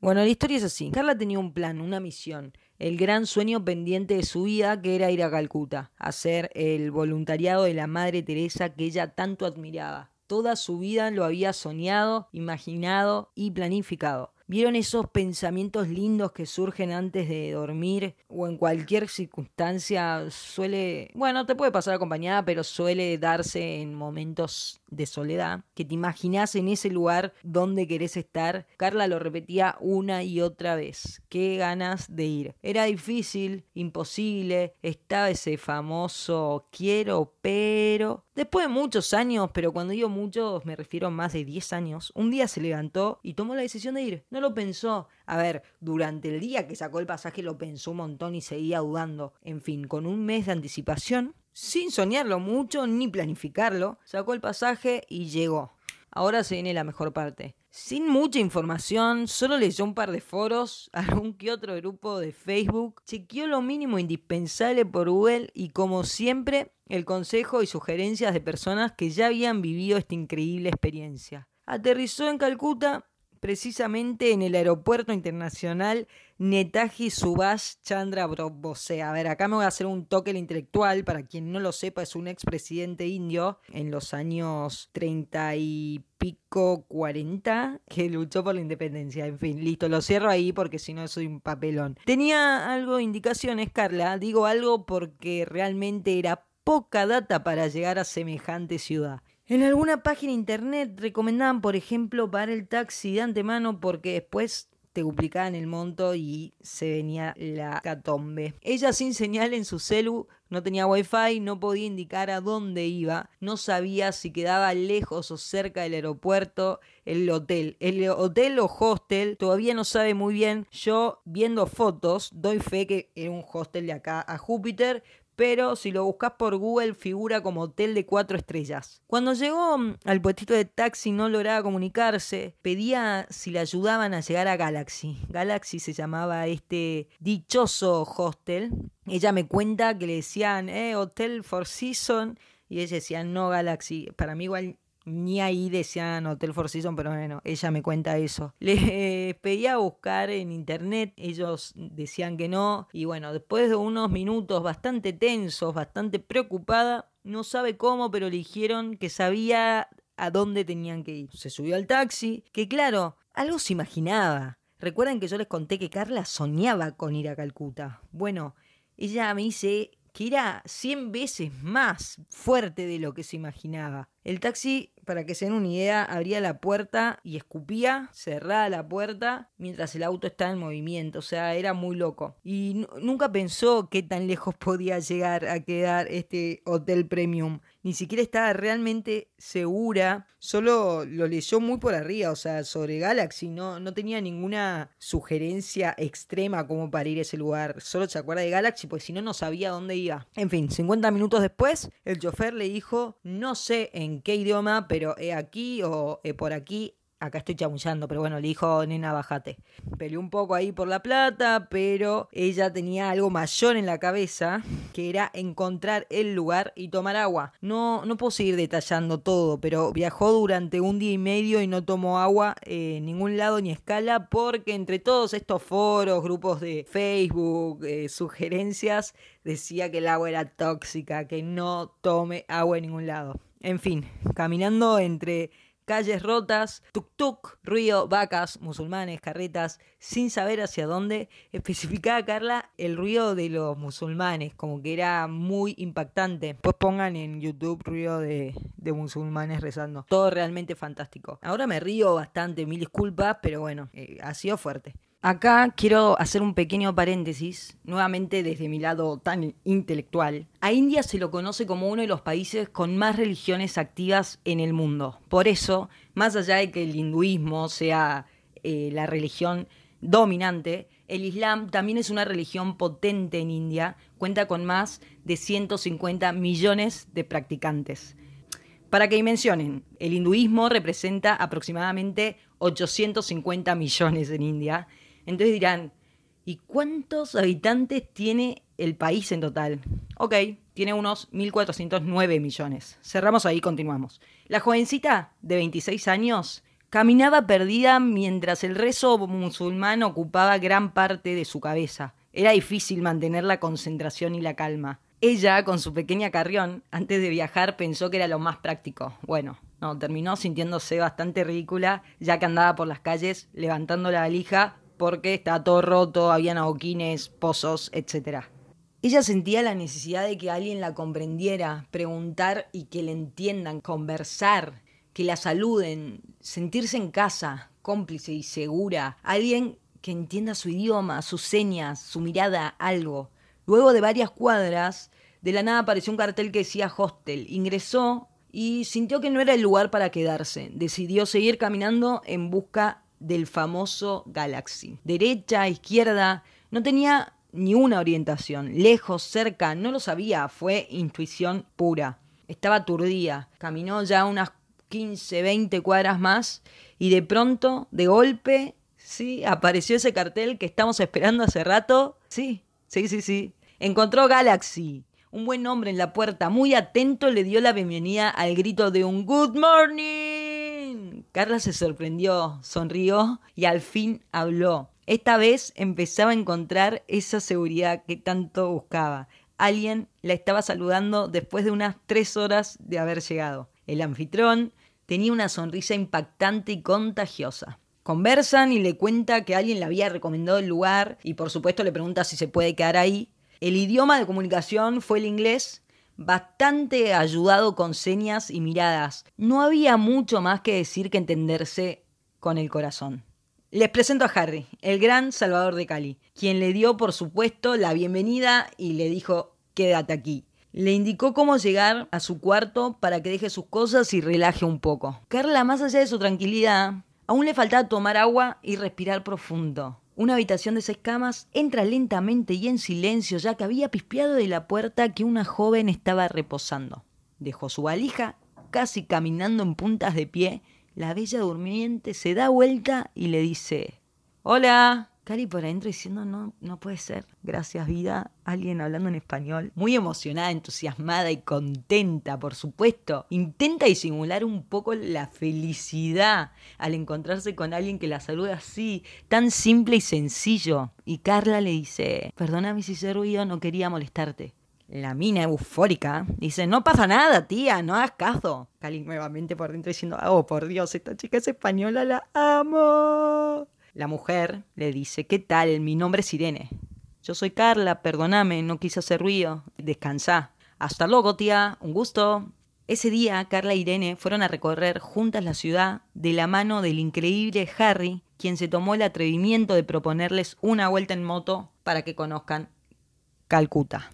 Bueno, la historia es así. Carla tenía un plan, una misión, el gran sueño pendiente de su vida que era ir a Calcuta, hacer el voluntariado de la Madre Teresa que ella tanto admiraba. Toda su vida lo había soñado, imaginado y planificado. ¿Vieron esos pensamientos lindos que surgen antes de dormir o en cualquier circunstancia? Suele, bueno, te puede pasar acompañada, pero suele darse en momentos de soledad, que te imaginas en ese lugar donde querés estar. Carla lo repetía una y otra vez. Qué ganas de ir. Era difícil, imposible, estaba ese famoso quiero, pero... Después de muchos años, pero cuando digo muchos me refiero a más de 10 años, un día se levantó y tomó la decisión de ir. No lo pensó. A ver, durante el día que sacó el pasaje lo pensó un montón y seguía dudando. En fin, con un mes de anticipación, sin soñarlo mucho ni planificarlo, sacó el pasaje y llegó. Ahora se viene la mejor parte. Sin mucha información, solo leyó un par de foros, algún que otro grupo de Facebook, chequeó lo mínimo indispensable por Google y como siempre, el consejo y sugerencias de personas que ya habían vivido esta increíble experiencia. Aterrizó en Calcuta precisamente en el aeropuerto internacional Netaji Subhash Chandra Bose. A ver, acá me voy a hacer un toque intelectual. Para quien no lo sepa, es un expresidente indio en los años 30 y pico 40 que luchó por la independencia. En fin, listo, lo cierro ahí porque si no soy un papelón. Tenía algo, indicaciones, Carla. Digo algo porque realmente era poca data para llegar a semejante ciudad. En alguna página internet recomendaban, por ejemplo, pagar el taxi de antemano porque después te duplicaban el monto y se venía la catombe. Ella sin señal en su celu, no tenía wifi, no podía indicar a dónde iba, no sabía si quedaba lejos o cerca del aeropuerto, el hotel. El hotel o hostel todavía no sabe muy bien. Yo viendo fotos doy fe que era un hostel de acá a Júpiter, pero si lo buscas por Google figura como hotel de cuatro estrellas. Cuando llegó mm, al puestito de taxi no lograba comunicarse, pedía si le ayudaban a llegar a Galaxy. Galaxy se llamaba este dichoso hostel. Ella me cuenta que le decían, eh, Hotel Four Seasons, y ella decía, no Galaxy. Para mí igual ni ahí decían Hotel Four pero bueno, ella me cuenta eso. Le pedía buscar en internet, ellos decían que no, y bueno, después de unos minutos bastante tensos, bastante preocupada, no sabe cómo, pero le dijeron que sabía a dónde tenían que ir. Se subió al taxi, que claro, algo se imaginaba. Recuerden que yo les conté que Carla soñaba con ir a Calcuta. Bueno, ella me dice que era 100 veces más fuerte de lo que se imaginaba. El taxi, para que se den una idea, abría la puerta y escupía, cerraba la puerta mientras el auto estaba en movimiento. O sea, era muy loco. Y nunca pensó qué tan lejos podía llegar a quedar este hotel premium ni siquiera estaba realmente segura, solo lo leyó muy por arriba, o sea, sobre Galaxy, no, no tenía ninguna sugerencia extrema como para ir a ese lugar, solo se acuerda de Galaxy, pues si no, no sabía dónde iba. En fin, 50 minutos después, el chofer le dijo, no sé en qué idioma, pero he aquí o he por aquí, acá estoy chamullando, pero bueno, le dijo, nena, bajate. Peleó un poco ahí por la plata, pero ella tenía algo mayor en la cabeza, que era encontrar el lugar y tomar agua. No, no puedo seguir detallando todo, pero viajó durante un día y medio y no tomó agua en ningún lado ni escala, porque entre todos estos foros, grupos de Facebook, eh, sugerencias, decía que el agua era tóxica, que no tome agua en ningún lado. En fin, caminando entre calles rotas, tuk-tuk, ruido, vacas, musulmanes, carretas, sin saber hacia dónde. Especificaba Carla el ruido de los musulmanes, como que era muy impactante. Pues pongan en YouTube ruido de, musulmanes rezando. Todo realmente fantástico. Ahora me río bastante, mil disculpas, pero bueno, eh, ha sido fuerte. Acá quiero hacer un pequeño paréntesis, nuevamente desde mi lado tan intelectual. A India se lo conoce como uno de los países con más religiones activas en el mundo. Por eso, más allá de que el hinduismo sea eh, la religión dominante, el Islam también es una religión potente en India, cuenta con más de 150 millones de practicantes. Para que dimensionen, el hinduismo representa aproximadamente 850 millones en India entonces dirán, ¿y cuántos habitantes tiene el país en total? Ok, tiene unos 1.409 millones. Cerramos ahí, continuamos. La jovencita de 26 años Caminaba perdida mientras el rezo musulmán ocupaba gran parte de su cabeza. Era difícil mantener la concentración y la calma. Ella, con su pequeña carrión, antes de viajar pensó que era lo más práctico. Bueno, no, terminó sintiéndose bastante ridícula, ya que andaba por las calles levantando la valija porque estaba todo roto, habían adoquines, pozos, etc. Ella sentía la necesidad de que alguien la comprendiera, preguntar y que le entiendan, conversar que la saluden, sentirse en casa, cómplice y segura, alguien que entienda su idioma, sus señas, su mirada, algo. Luego de varias cuadras, de la nada apareció un cartel que decía hostel. Ingresó y sintió que no era el lugar para quedarse. Decidió seguir caminando en busca del famoso Galaxy. Derecha, izquierda, no tenía ni una orientación. Lejos, cerca, no lo sabía, fue intuición pura. Estaba aturdida. Caminó ya unas 15, 20 cuadras más y de pronto, de golpe, sí, apareció ese cartel que estamos esperando hace rato. Sí, sí, sí, sí. Encontró Galaxy. Un buen hombre en la puerta, muy atento, le dio la bienvenida al grito de un Good Morning. Carla se sorprendió, sonrió y al fin habló. Esta vez empezaba a encontrar esa seguridad que tanto buscaba. Alguien la estaba saludando después de unas tres horas de haber llegado. El anfitrión tenía una sonrisa impactante y contagiosa. Conversan y le cuenta que alguien le había recomendado el lugar y por supuesto le pregunta si se puede quedar ahí. El idioma de comunicación fue el inglés, bastante ayudado con señas y miradas. No había mucho más que decir que entenderse con el corazón. Les presento a Harry, el gran salvador de Cali, quien le dio por supuesto la bienvenida y le dijo quédate aquí. Le indicó cómo llegar a su cuarto para que deje sus cosas y relaje un poco. Carla, más allá de su tranquilidad, aún le faltaba tomar agua y respirar profundo. Una habitación de seis camas entra lentamente y en silencio, ya que había pispeado de la puerta que una joven estaba reposando. Dejó su valija, casi caminando en puntas de pie. La bella durmiente se da vuelta y le dice: Hola. Cari por adentro diciendo, no, no puede ser, gracias vida, alguien hablando en español, muy emocionada, entusiasmada y contenta, por supuesto. Intenta disimular un poco la felicidad al encontrarse con alguien que la saluda así, tan simple y sencillo. Y Carla le dice, perdóname si se ruido, no quería molestarte. La mina eufórica dice, no pasa nada, tía, no hagas caso. Cali nuevamente por dentro diciendo, oh, por Dios, esta chica es española, la amo. La mujer le dice, ¿qué tal? Mi nombre es Irene. Yo soy Carla, perdóname, no quise hacer ruido. Descansa. Hasta luego, tía. Un gusto. Ese día, Carla e Irene fueron a recorrer juntas la ciudad de la mano del increíble Harry, quien se tomó el atrevimiento de proponerles una vuelta en moto para que conozcan Calcuta.